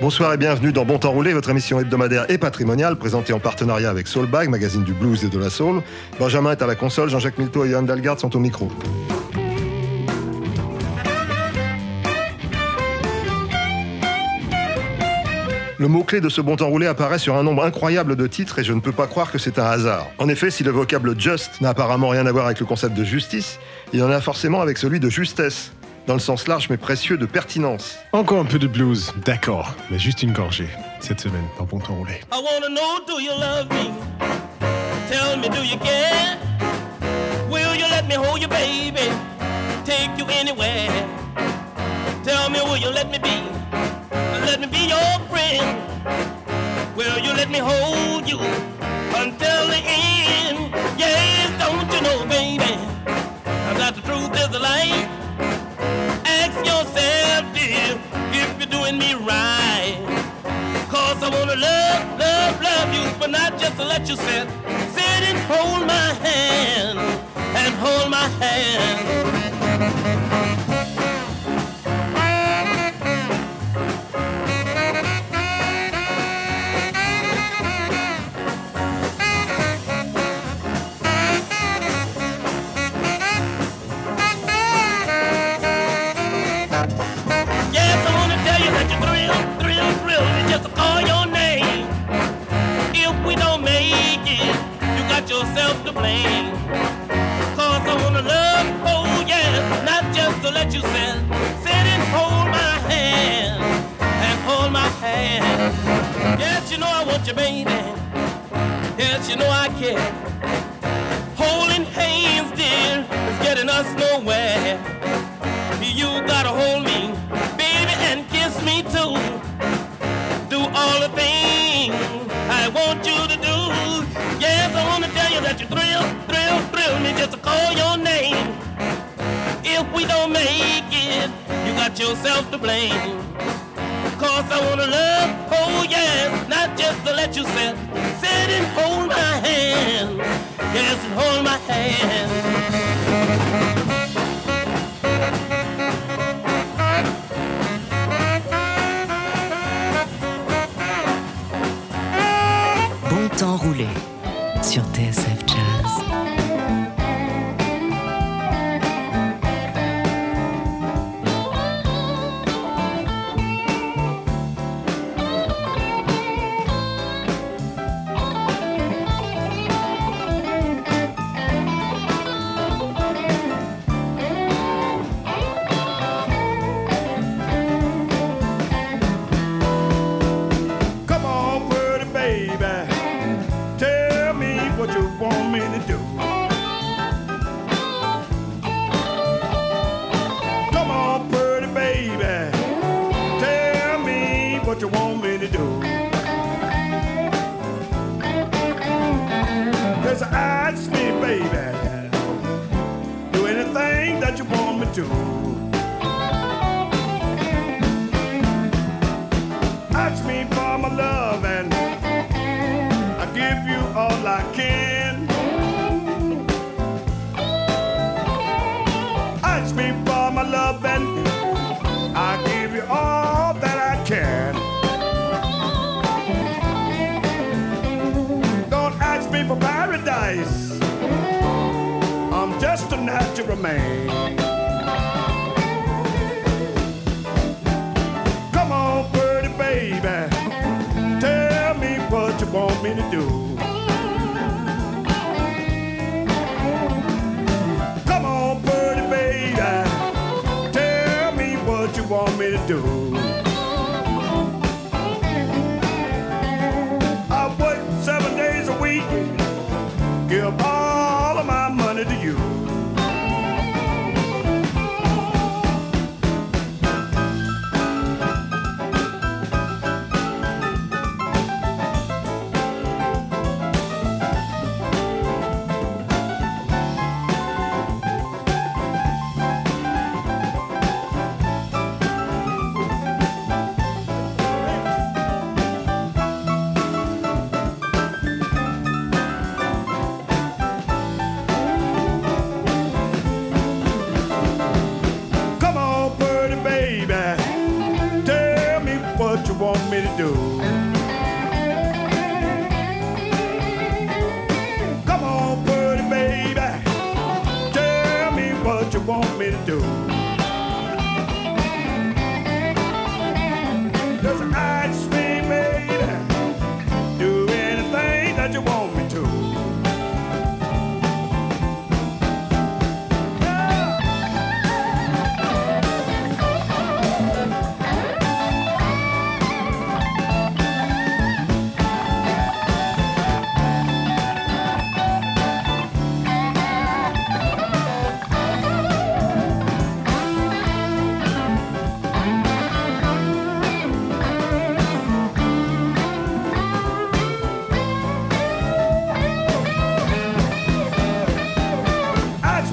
Bonsoir et bienvenue dans Bon Temps Roulé, votre émission hebdomadaire et patrimoniale présentée en partenariat avec Soulbag, magazine du blues et de la soul. Benjamin est à la console, Jean-Jacques Milto et Johan Dalgard sont au micro. Le mot-clé de ce bon temps roulé apparaît sur un nombre incroyable de titres et je ne peux pas croire que c'est un hasard. En effet, si le vocable just n'a apparemment rien à voir avec le concept de justice, il en a forcément avec celui de justesse, dans le sens large mais précieux de pertinence. Encore un peu de blues, d'accord, mais juste une gorgée, cette semaine, dans Bon Temps Roulé. I wanna know, do you love me? Tell me, do you care? Will you let me hold you, baby? Take you anywhere? Tell me, will you let me be? Let me be your friend. Will you let me hold you until the end? Yes, don't you know, baby? That the truth is the light. Ask yourself, dear, if you're doing me right. Cause I wanna love, love, love you, but not just to let you sit. Sit and hold my hand, and hold my hand.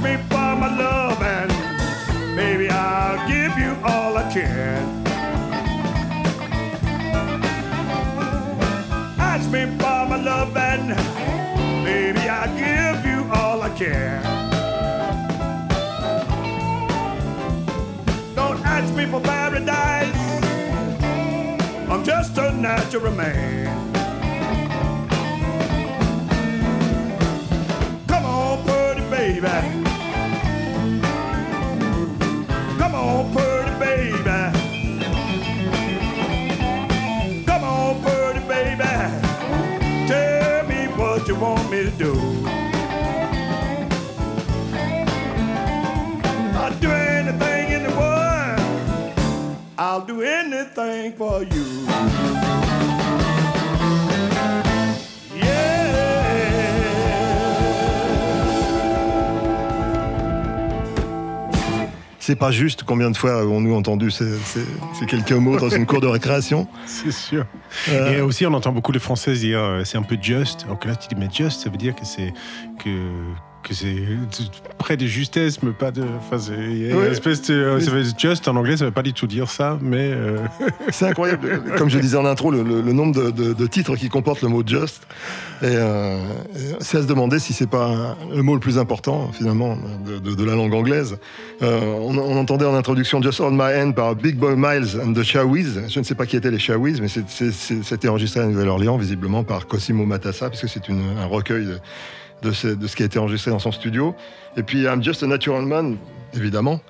me for my love, and baby, I'll give you all I can. Ask me for my love, and baby, I'll give you all I can. Don't ask me for paradise, I'm just a natural man. Come on, pretty baby. Want me to do. I'll do anything in the world. I'll do anything for you. C'est pas juste combien de fois avons-nous entendu ces, ces- ces quelques mots dans une cour de récréation C'est sûr. Euh, Et aussi, on entend beaucoup les Français dire euh, c'est un peu just. Alors que là, tu dis mais just, ça veut dire que c'est que que c'est près de justesse, mais pas de. Enfin, c'est Ouais. espèce de. euh, ça veut dire just en anglais, ça veut pas du tout dire ça, mais. euh, C'est incroyable. Comme je disais en intro, le, le- le nombre de, de- de titres qui comportent le mot just. Et euh, c'est à se demander si c'est pas le mot le plus important, finalement, de, la langue anglaise. Euh, on, on entendait en introduction Just on My Hand par Big Boy Miles and the Shawies. Je ne sais pas qui étaient les Shawies, mais c'était enregistré à Nouvelle-Orléans, visiblement par Cosimo Matassa, puisque c'est un recueil de, de ce, de ce qui a été enregistré dans son studio. Et puis I'm Just a Natural Man, évidemment,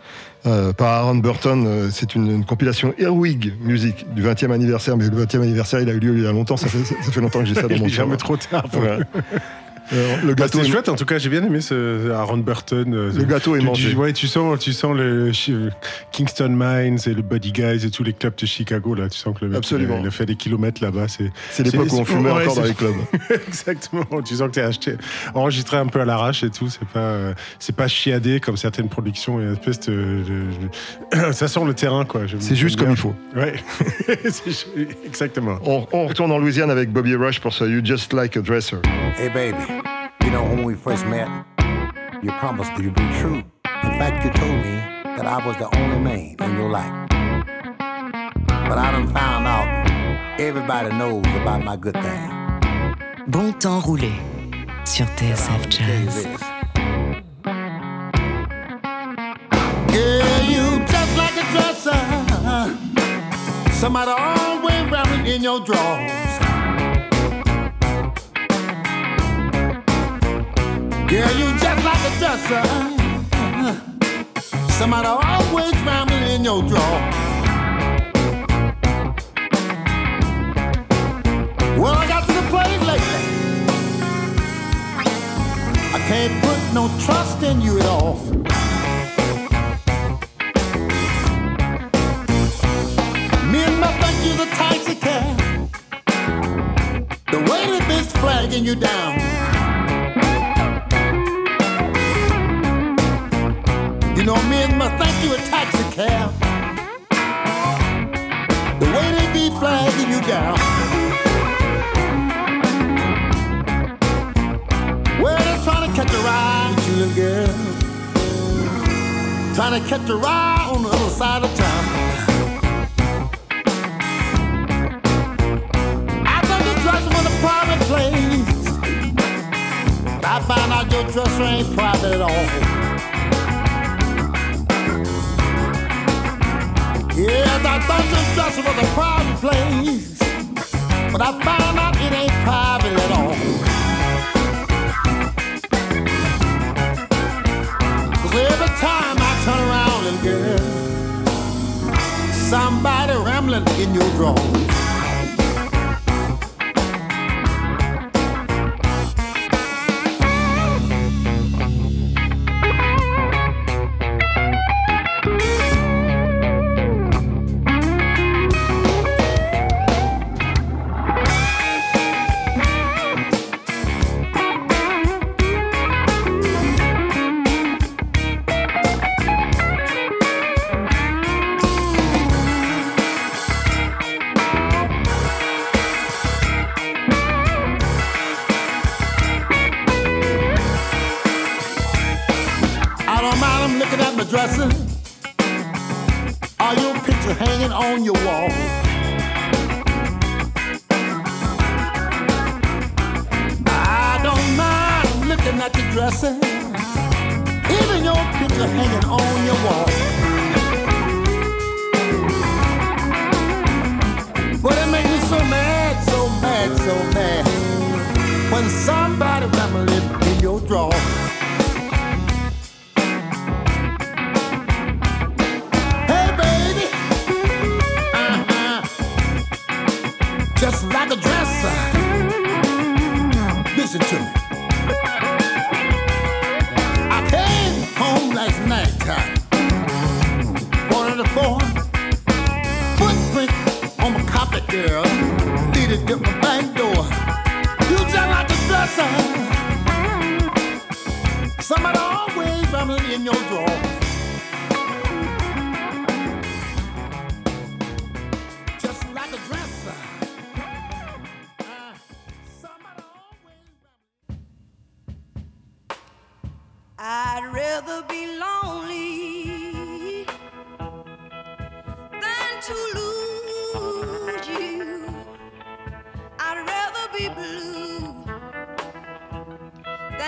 euh, par Aaron Burton. Euh, C'est une, une compilation Earwig Music du 20e anniversaire, mais le 20e anniversaire, il a eu lieu il y a longtemps. Ça fait, ça fait longtemps que j'ai ça dans mon cerveau. trop tard. Euh, le Bah, gâteau, c'est est- chouette, en tout cas, j'ai bien aimé ce Aaron Burton. euh, le gâteau est mangé. tu- ouais, tu sens, tu sens le Kingston Mines et le Buddy Guys et tous les clubs de Chicago là. Tu sens que le mec Absolument. Il, a, il a fait des kilomètres là-bas. C'est C'est l'époque où on fumait ouais, encore dans les clubs. Exactement. Tu sens que t'es acheté, enregistré un peu à l'arrache et tout. C'est pas, euh, c'est pas chiadé comme certaines productions. Une espèce de, de- de- ça sent le terrain quoi. C'est juste comme il faut. Ouais. Exactement. On, on retourne en Louisiane avec Bobby Rush pour ce You Just Like a Dresser. Hey, baby, you know when we first met, you promised you'd be true. In fact, you told me that I was the only man in your life. But I done found out everybody knows about my good thing. Bon temps roulé sur TSF Jazz. Yeah, you just like a dresser. Somebody always wearing in your drawers. Yeah, you just like a dresser. Somebody always rambling in your drawers. Well, I got to the place lately. I can't put no trust in you at all. Me and my think you're the taxi cab. The way that bitch flagging you down. Cab. The way they be flagging you down. Well, they're trying to catch a ride, you little girl. Trying to catch a ride on the other side of town. I thought your dress was a private place. I found out your dresser ain't private at all. Your was a private place. But I out it ain't private at all. Cause every time I turn around, little girl, somebody rambling in your drawers.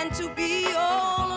and to be all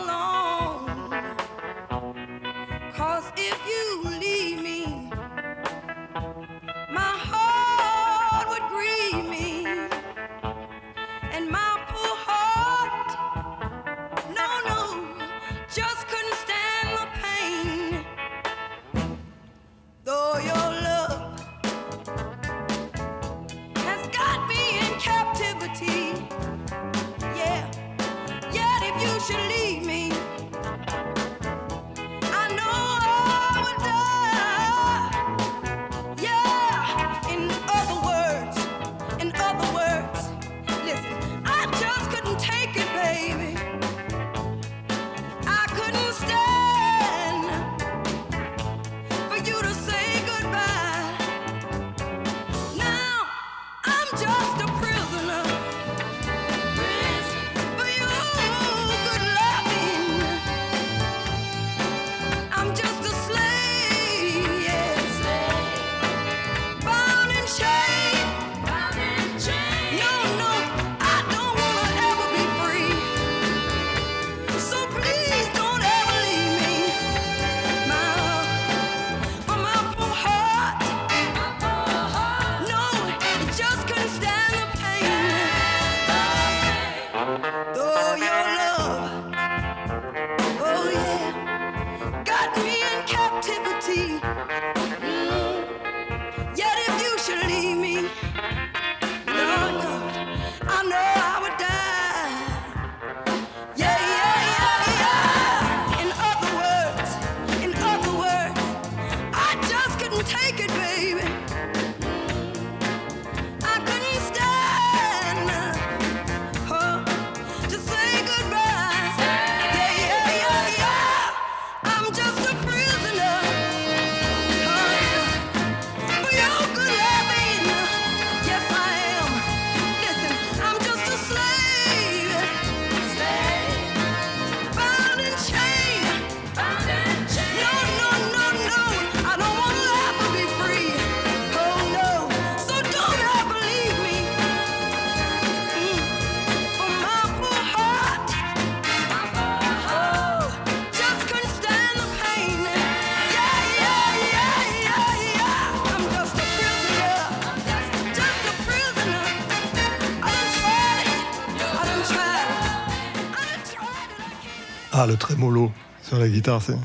le trémolo sur la guitare, c'est.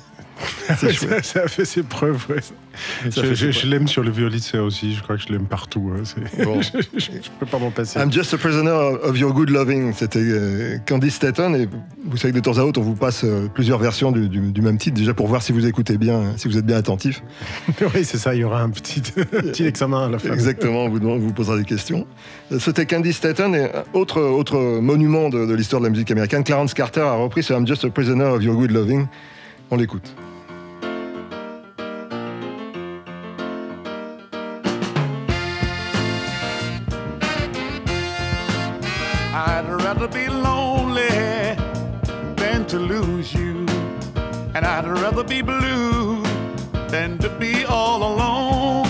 ça, ça, a fait ses preuves, ouais. Je, je, je l'aime sur le violiste aussi, je crois que je l'aime partout. Hein. Bon. je, je, peux pas m'en passer. I'm just a prisoner of your good loving, c'était euh, Candice Stanton. Et vous savez que de temps à autre, on vous passe euh, plusieurs versions du, même titre, déjà pour voir si vous écoutez bien, hein, si vous êtes bien attentif. oui, c'est ça, il y aura un petit, petit examen à la fin. Exactement, on vous, posera des questions. Euh, C'était Candy Staten, et euh, autre, autre monument de, l'histoire de la musique américaine, Clarence Carter a repris ce I'm Just a Prisoner of Your Good Loving. On l'écoute. rather be blue than to be all alone.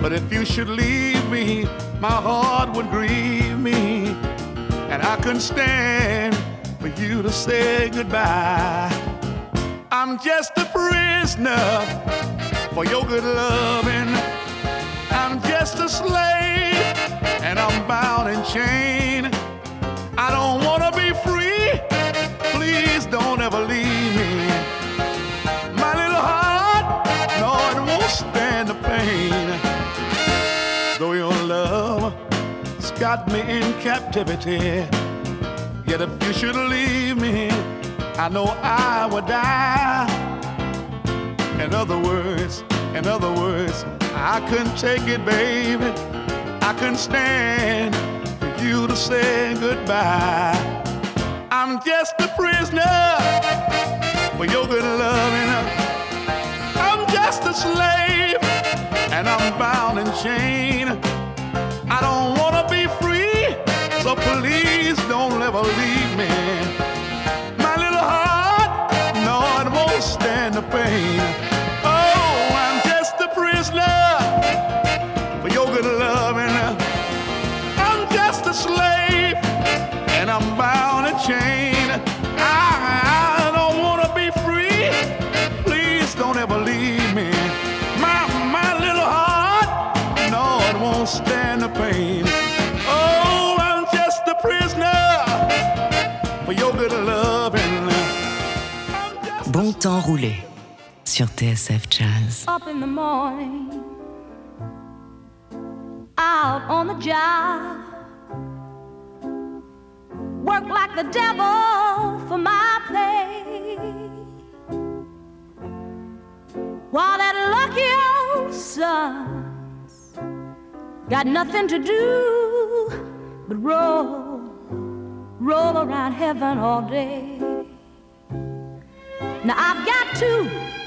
But if you should leave me, my heart would grieve me, and I couldn't stand for you to say goodbye. I'm just a prisoner for your good loving. I'm just a slave, and I'm bound in chain. I don't wanna be free. Please don't ever leave. Got me in captivity. Yet if you should leave me, I know I would die. In other words, in other words, I couldn't take it, baby. I couldn't stand for you to say goodbye. I'm just a prisoner for your good loving. I'm just a slave and I'm bound and chained. I don't please don't ever leave me. TSF Jazz. up in the morning, out on the job, work like the devil for my pay. While that lucky old sun's got nothing to do but roll, roll around heaven all day. Now I've got to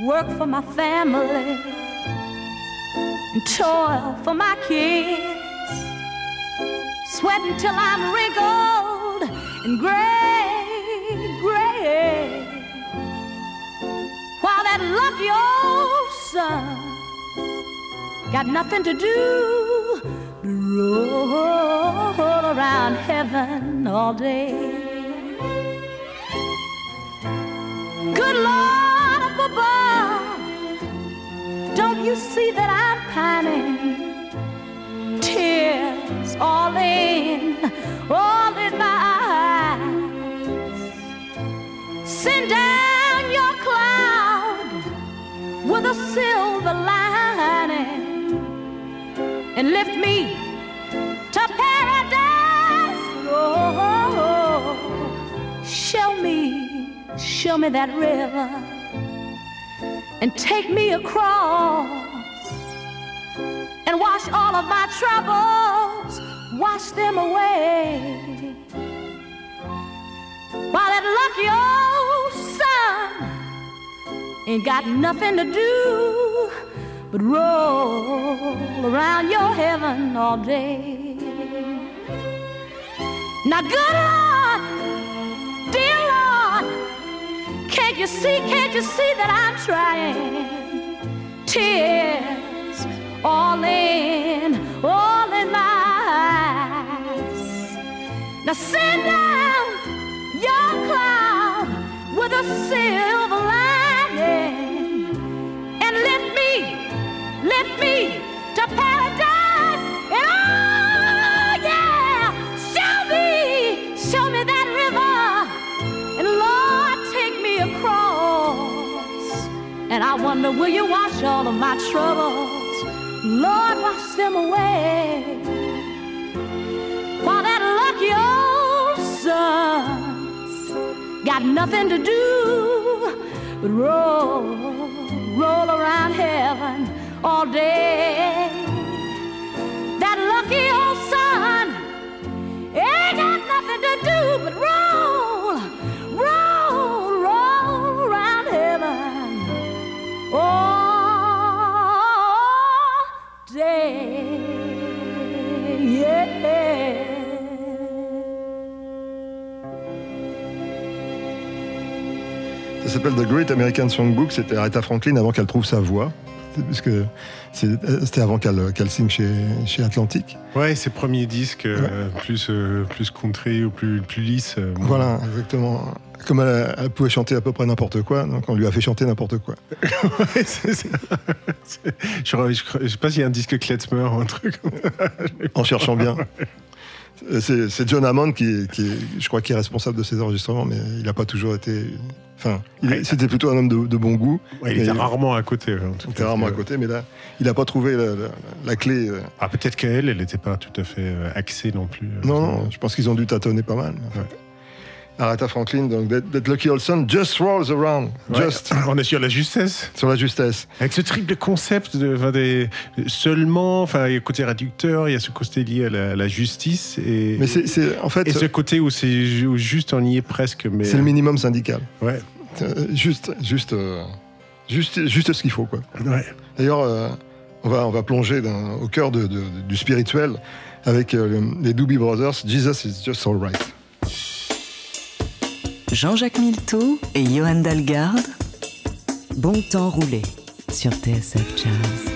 work for my family and toil for my kids, sweat until I'm wrinkled and gray, gray. While that lucky old sun got nothing to do but roll around heaven all day. Good Lord above, don't you see that I'm pining? Tears all in, all in my eyes. Send down your cloud with a silver lining and lift me to paradise. Oh, show me, show me that river and take me across and wash all of my troubles, wash them away. While that lucky old sun ain't got nothing to do but roll around your heaven all day. Now, good Lord, can't you see, can't you see that I'm trying? Tears all in, all in my eyes. Now send down your cloud with a silver lining and lift me, lift me to paradise. Wonder, will you wash all of my troubles? Lord, wash them away. While that lucky old sun's got nothing to do but roll, roll around heaven all day. S'appelle The Great American Songbook. C'était Aretha Franklin avant qu'elle trouve sa voix. puisque c'est- c'était avant qu'elle qu'elle signe chez, chez Atlantic. Ouais, ses premiers disques, euh, plus, euh, plus country ou plus, plus lisse. euh, bon. Voilà, exactement. Comme elle, elle pouvait chanter à peu près n'importe quoi, donc on lui a fait chanter n'importe quoi. Ouais, ça. Je, je, je sais pas s'il y a un disque Klezmer ou un truc. en cherchant bien. C'est c'est John Hammond qui, je crois, qui est responsable de ces enregistrements, mais il n'a pas toujours été. Enfin, Ouais. c'était plutôt un homme de, de bon goût. Ouais, il était rarement à côté. en tout il était rarement à côté, mais là, il n'a pas trouvé la, la- la clé. euh. Ah, peut-être qu'elle, elle n'était pas tout à fait euh, axée non plus. euh, Non, non, je pense qu'ils ont dû tâtonner pas mal. Ouais. Aretha Franklin, donc That, That Lucky Olson, just rolls around, Ouais, just On est sur la justesse. sur la justesse. Avec ce triple concept de, enfin, des, seulement, enfin, il y a le côté réducteur, il y a ce côté lié à la, la justice et, Mais c'est, c'est- en fait, et ce côté où c'est où juste on y est presque. Mais c'est le minimum syndical. ouais, Euh, Juste, juste, euh, juste, juste ce qu'il faut, quoi. ouais. D'ailleurs, euh, on, va, on va plonger dans- au cœur de- de- du spirituel avec euh, le- les Doobie Brothers. Jesus is just alright. Jean-Jacques Milteau et Johan Dalgarde. Bon temps roulé sur TSF Jazz.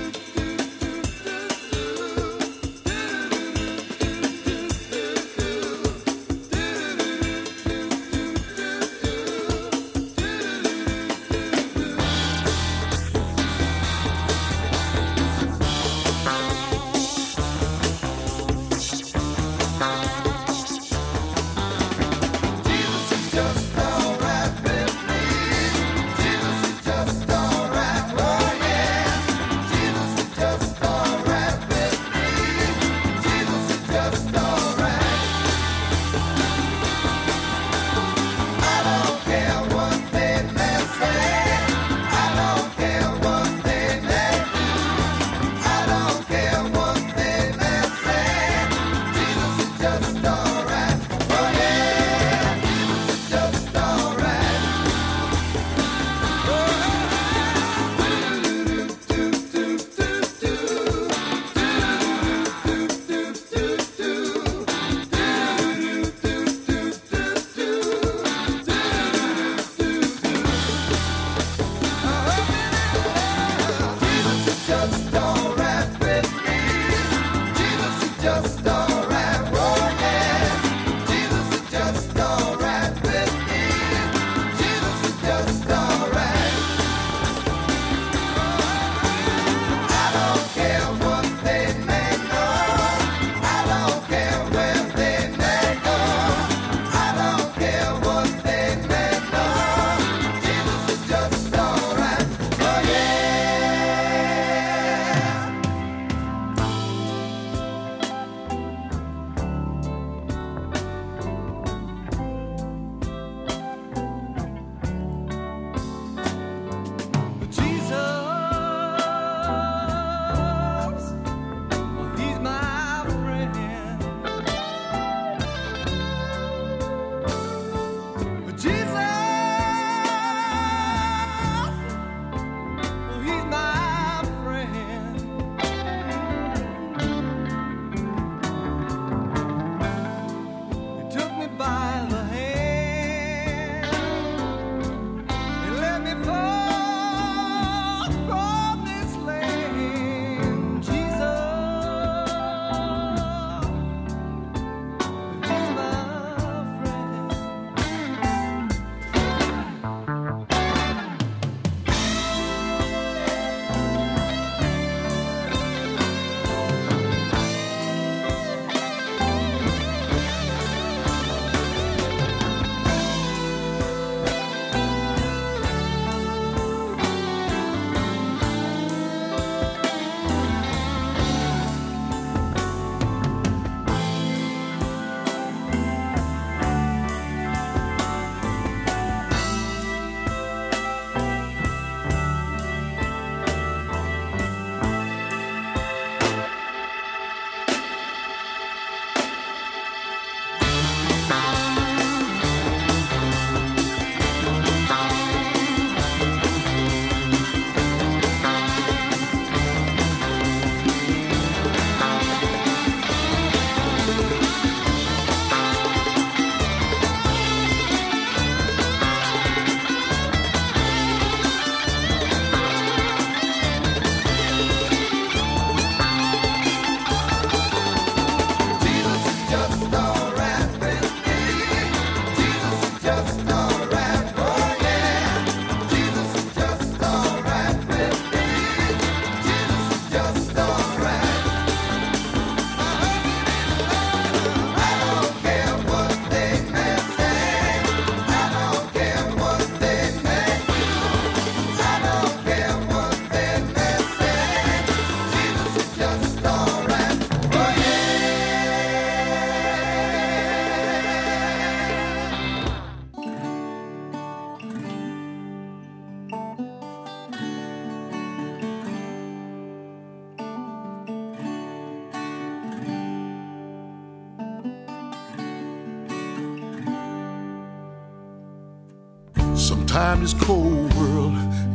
Sometimes this cold world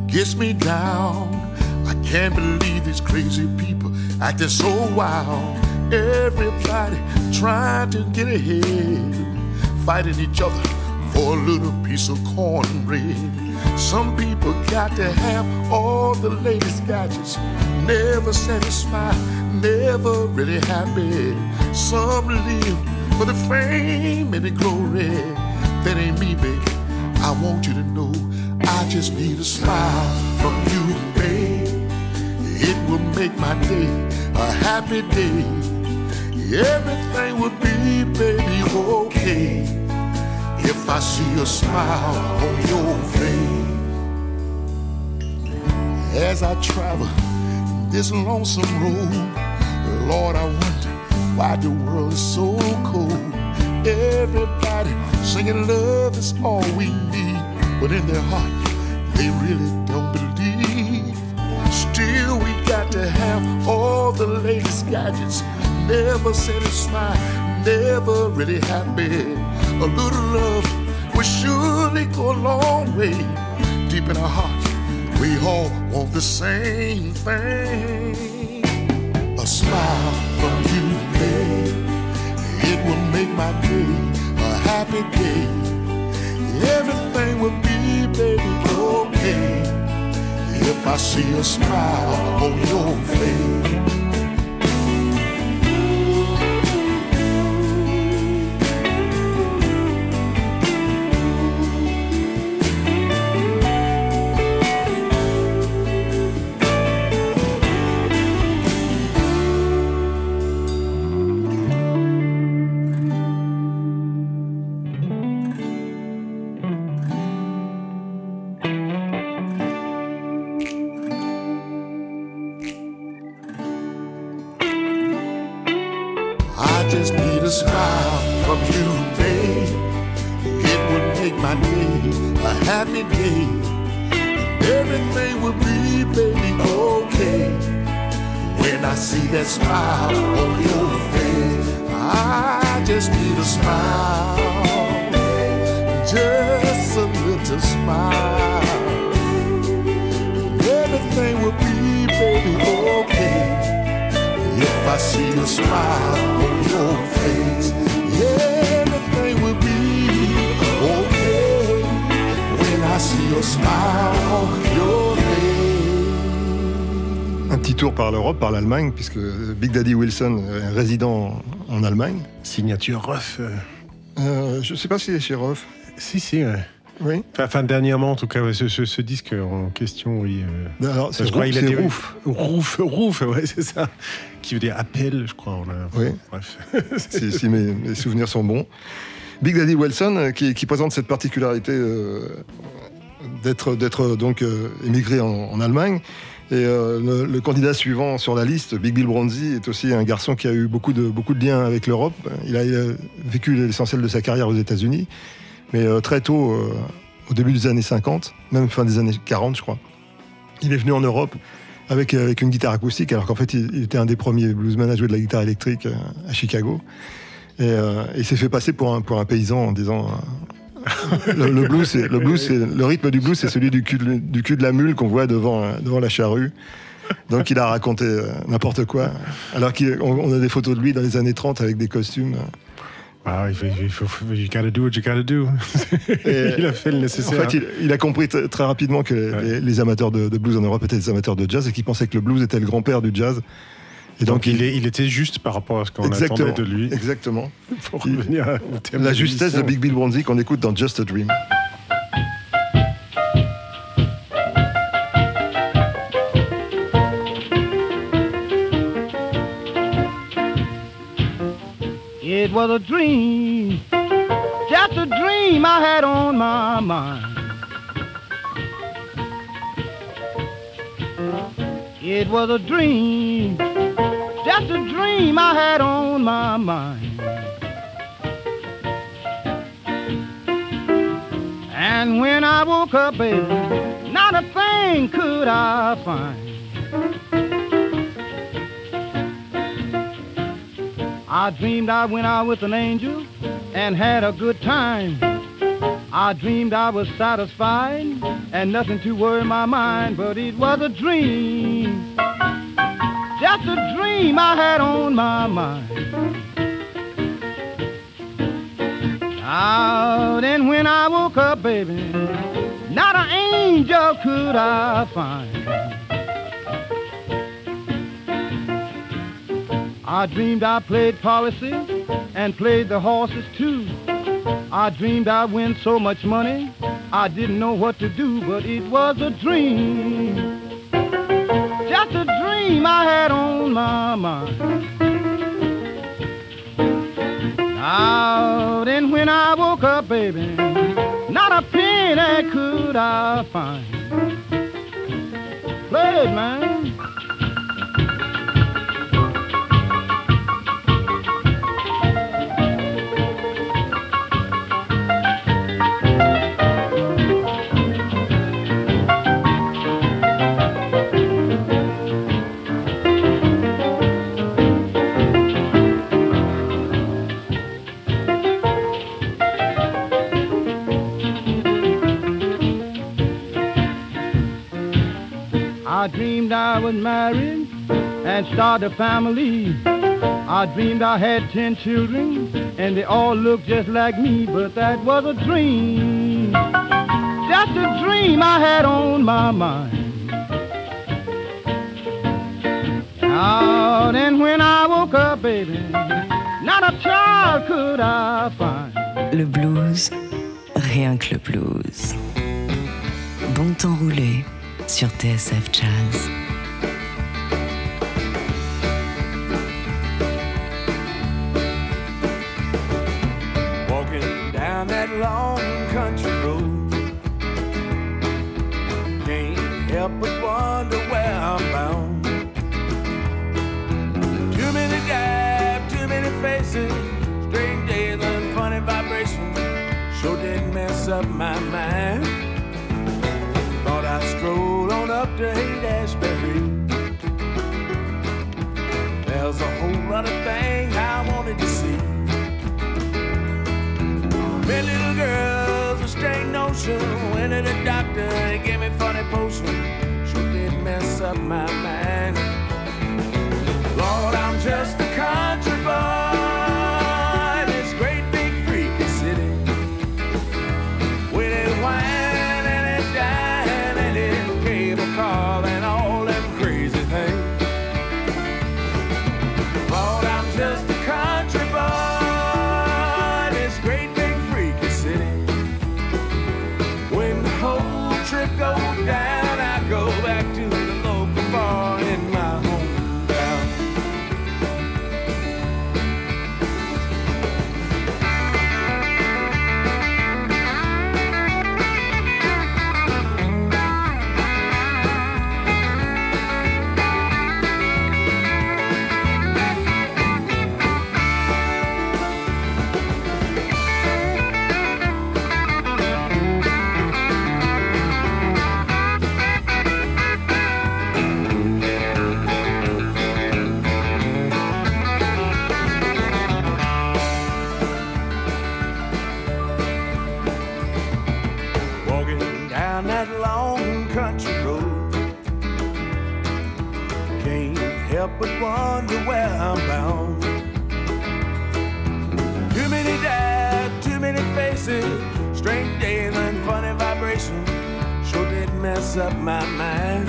gets me down. I can't believe acting so wild. Everybody trying to get ahead, fighting each other for a little piece of cornbread. Some people got to have all the latest gadgets, never satisfied, never really happy. Some live for the fame and the glory. That ain't me, baby. I want you to know I just need a smile from you, babe. It will make my day a happy day. Everything will be, baby, okay if I see a smile on your face. As I travel this lonesome road, Lord, I wonder why the world is so cold. Everybody singing love is all we need, but in their heart, they really to have all the latest gadgets, never satisfied, never really happy. A little love will surely go a long way. Deep in our hearts, we all want the same thing. A smile from you, babe. It will make my day a happy day. Everything will be, baby, okay. If I see a smile on your face. Tour par l'Europe, par l'Allemagne, puisque Big Daddy Wilson est résident en Allemagne. Signature rough. euh, Euh, je sais pas s'il est chez Roth. Si, si, ouais. Oui. Enfin, dernièrement, en tout cas, ce, ce- ce disque en question, oui. euh, Alors, c'est je crois Rouf, il a c'est des Rouf. Rouf, Rouf, ouais, c'est ça. Qui veut dire appel, je crois. On a... Oui. Bref. si, si mes, mes souvenirs sont bons. Big Daddy Wilson, euh, qui, qui présente cette particularité euh, d'être d'être donc euh, émigré en, en Allemagne. Et euh, le, candidat suivant sur la liste, Big Bill Bronzy, est aussi un garçon qui a eu beaucoup de, beaucoup de liens avec l'Europe. Il a, vécu l'essentiel de sa carrière aux États-Unis, mais euh, très tôt, euh, au début des années 50, même fin des années 40, je crois, il est venu en Europe avec, avec une guitare acoustique, alors qu'en fait, il, était un des premiers bluesmen à jouer de la guitare électrique à Chicago. Et il s'est fait passer pour un, pour un paysan en disant le, le blues, c'est- le, blues, c'est- le rythme du blues, c'est celui du cul de, du cul de la mule qu'on voit devant, euh, devant la charrue. Donc il a raconté euh, n'importe quoi. Alors qu'on on a des photos de lui dans les années 30 avec des costumes. Ah, il faut, you gotta do what you gotta do. Il a fait le En nécessaire. fait, il, il a compris t- très rapidement que les, Ouais. les- les amateurs de, de blues en Europe étaient des amateurs de jazz et qu'il pensait que le blues était le grand-père du jazz. Et donc, il, est- il était juste par rapport à ce qu'on attendait de lui. Exactement. Pour Il- revenir au thème La de justesse de. Big Bill Bronzy qu'on écoute dans Just a Dream. It was a dream, just a dream I had on my mind. It was a dream, just a dream I had on my mind. And when I woke up, baby, not a thing could I find. I dreamed I went out with an angel and had a good time. I dreamed I was satisfied and nothing to worry my mind, but it was a dream. Just a dream I had on my mind. Now then when I woke up, baby, not an angel could I find. I dreamed I played policy and played the horses too. I dreamed I win so much money, I didn't know what to do, but it was a dream. Just a dream I had on my mind. Now then when I woke up, baby, not a penny could I find. Play it, man. And started a family. I dreamed I had ten children and they all looked just like me, but that was a dream. Just a dream I had on my mind. Now then when I woke up, baby, not a child could I find. Le blues, rien que le blues. Bon temps roulé sur TSF Jazz. Up my mind. Thought I'd stroll on up to Haight Ashbury. There's a whole lot of things I wanted to see. Met little girls, a strange notion. Went to the doctor, he gave me funny potion. Sure did mess up my mind. Up my mind.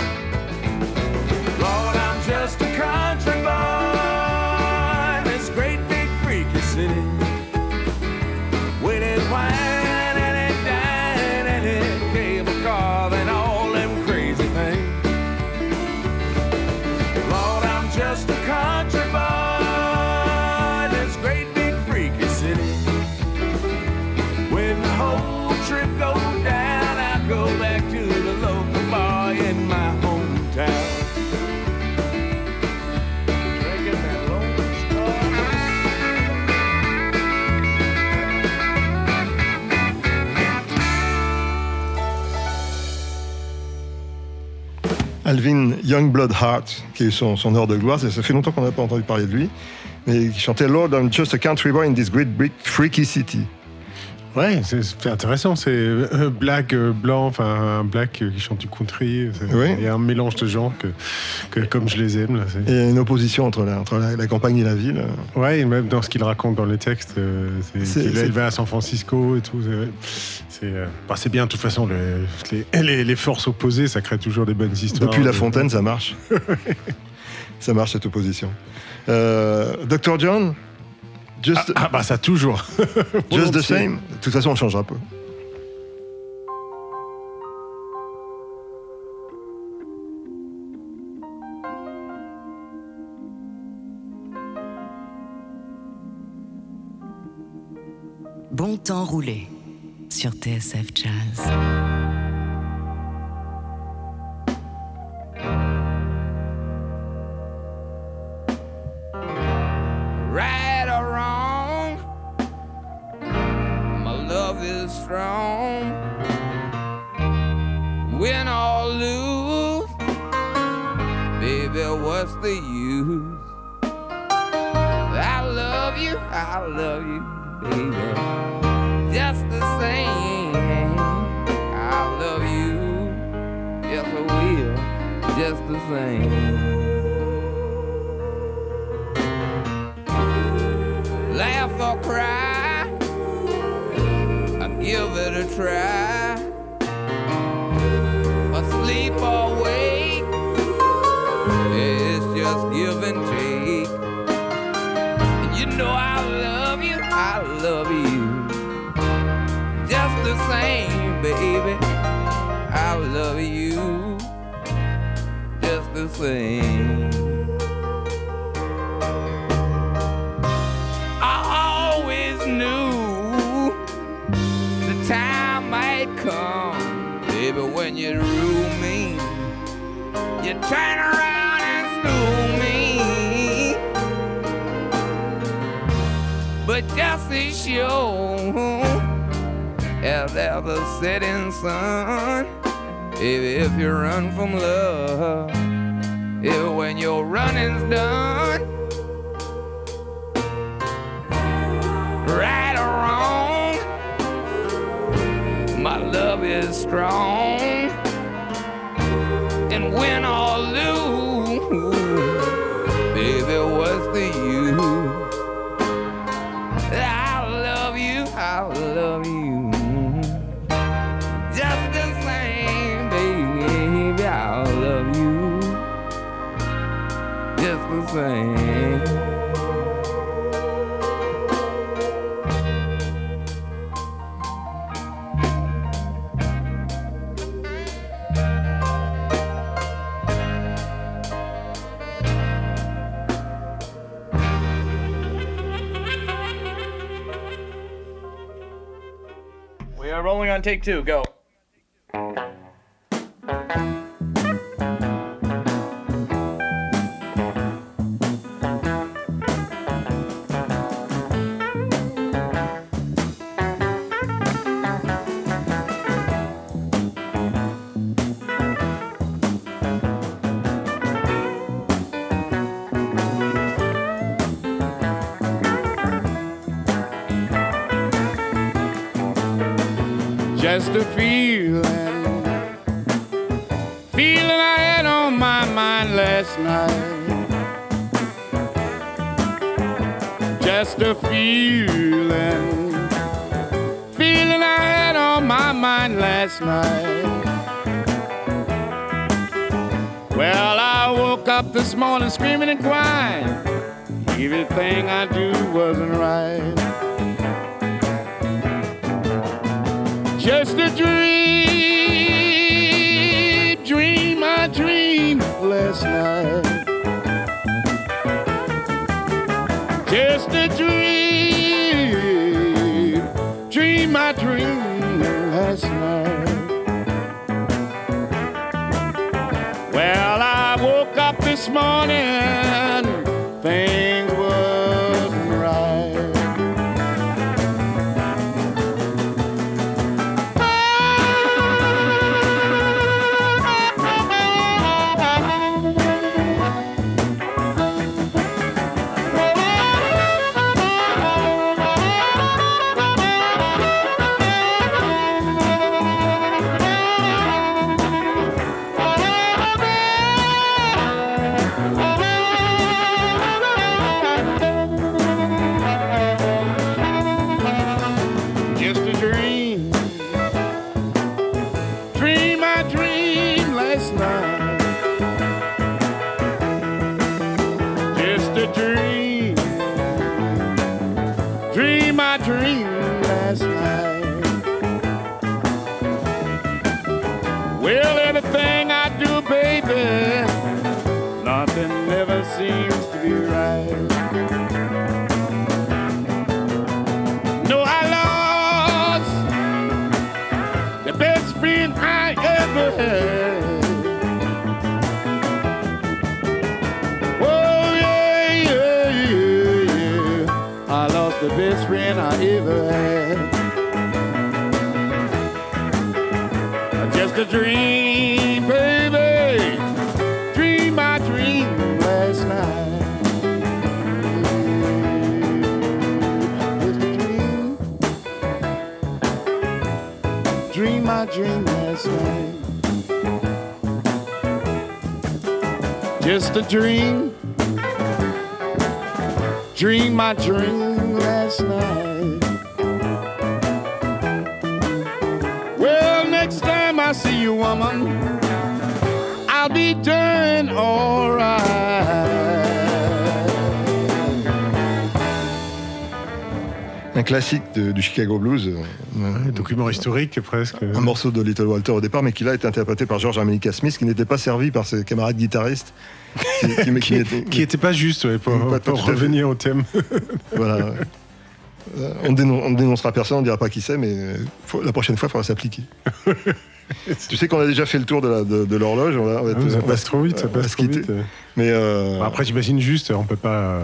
Youngblood Hart, qui eu son, son heure de gloire. Ça, fait longtemps qu'on n'a pas entendu parler de lui. Mais qui chantait Lord, I'm just a country boy in this great freaky city. Ouais, c'est intéressant. C'est euh, black, euh, blanc, enfin un black qui chante du country. Oui. Il y a un mélange de genres que, que comme je les aime. Là, Et il y a une opposition entre la, entre la, la campagne et la ville. Ouais, et même dans ce qu'il raconte dans les textes, euh, c'est il va à San Francisco et tout. c'est- bah, c'est bien, de toute façon, le- les, les- les forces opposées, ça crée toujours des bonnes histoires. Depuis La Fontaine, ça marche. ça marche cette opposition. Euh, Dr. John Just, Ah bah ça toujours. just the same De toute façon, on changera pas. Bon temps roulé sur TSF Jazz. If when your running's done. right or wrong. My love is strong, and win or lose, take two. Go. Just a feeling. Feeling I had on my mind last night. Well, I woke up this morning screaming and crying. Everything I do wasn't right. Just a dream, dream I dreamed last night. Dream, dream I dreamed last night. Well, I woke up this morning, seems to be right. No, I lost the best friend I ever had. Oh, the best friend I ever had. Just a dream. Just a dream. Dream my dream last night. Well, next time I see you, woman, I'll be doing alright. Classique de- du Chicago Blues. euh, Ouais, document historique presque. un morceau de Little Walter au départ, mais qui là été interprété par George Harmonica Smith, qui n'était pas servi par ses camarades guitaristes. Qui, qui- qui Qui, n'était- qui était pas juste, ouais, pour, Pas- revenir au thème. voilà. Euh, on, dénon- on dénoncera personne, on dira pas qui c'est, mais euh, faut- la prochaine fois, il faudra s'appliquer. tu sais qu'on a déjà fait le tour de l'horloge. on va- on va Ah, ça passe se- trop vite, ça passe se trop vite. Mais euh, Après, j'imagine juste, on peut pas,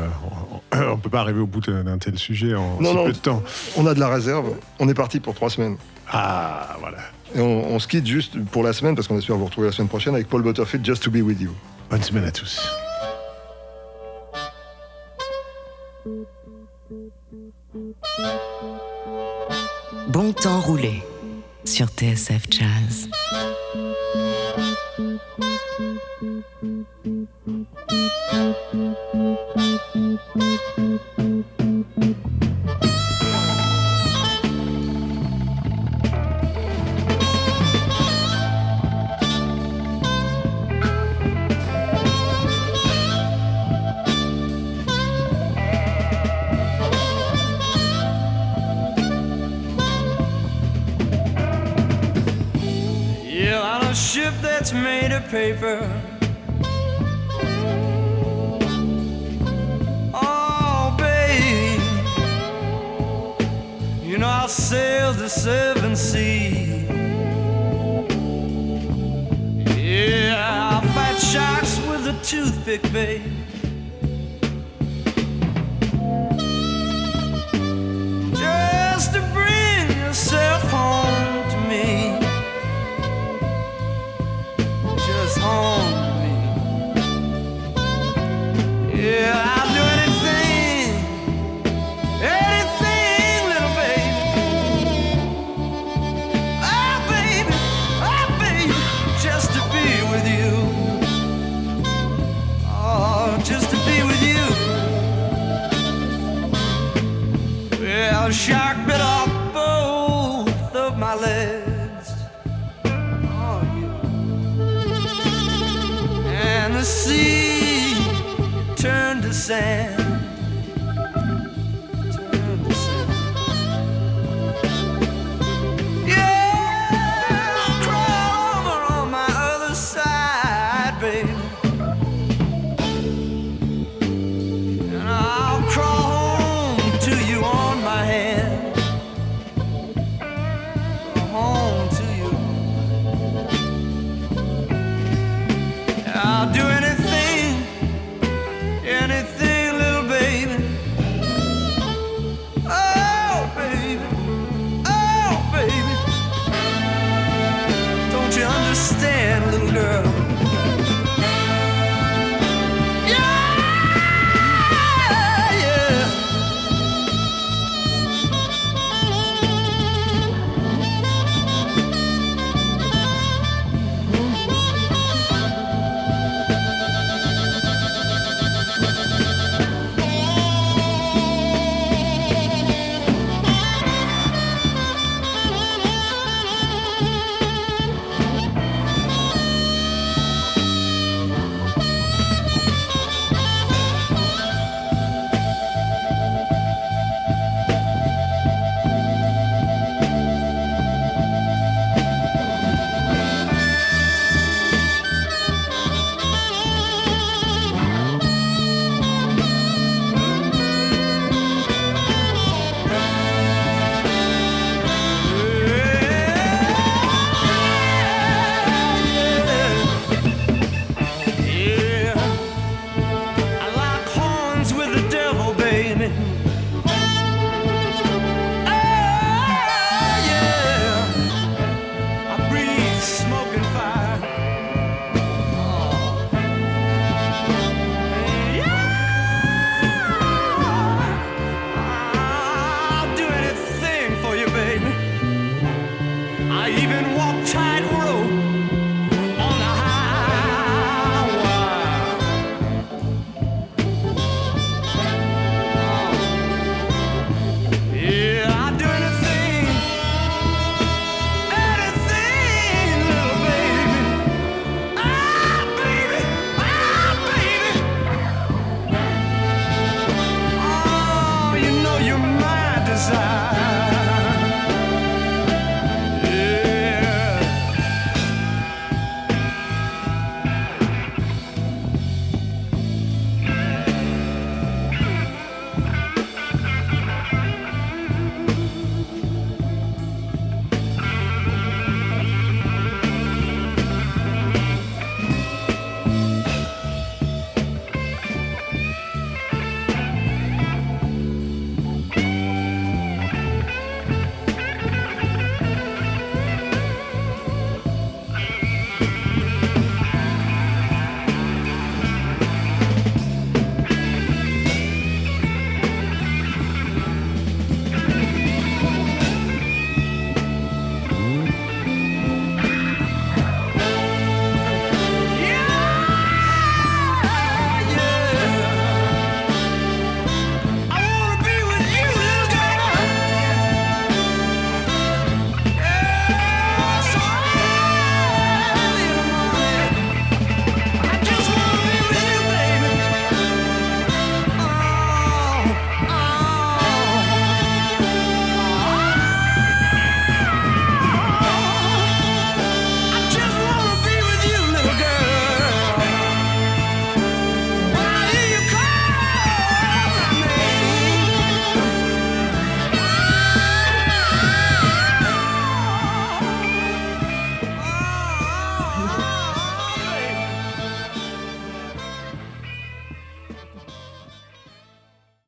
on, on peut pas arriver au bout d'un tel sujet en Non, si non. peu de temps. on a de la réserve. On est parti pour trois semaines. Ah, voilà. Et on, on se quitte juste pour la semaine, parce qu'on espère vous retrouver la semaine prochaine avec Paul Butterfield, Just to be with you. Bonne semaine à tous. Bon temps roulé sur TSF Jazz. Of paper. Oh, babe, you know I'll sail the seven seas. Yeah, I'll fight sharks with a toothpick, babe. Just to bring yourself home to me. To me. Yeah, I'll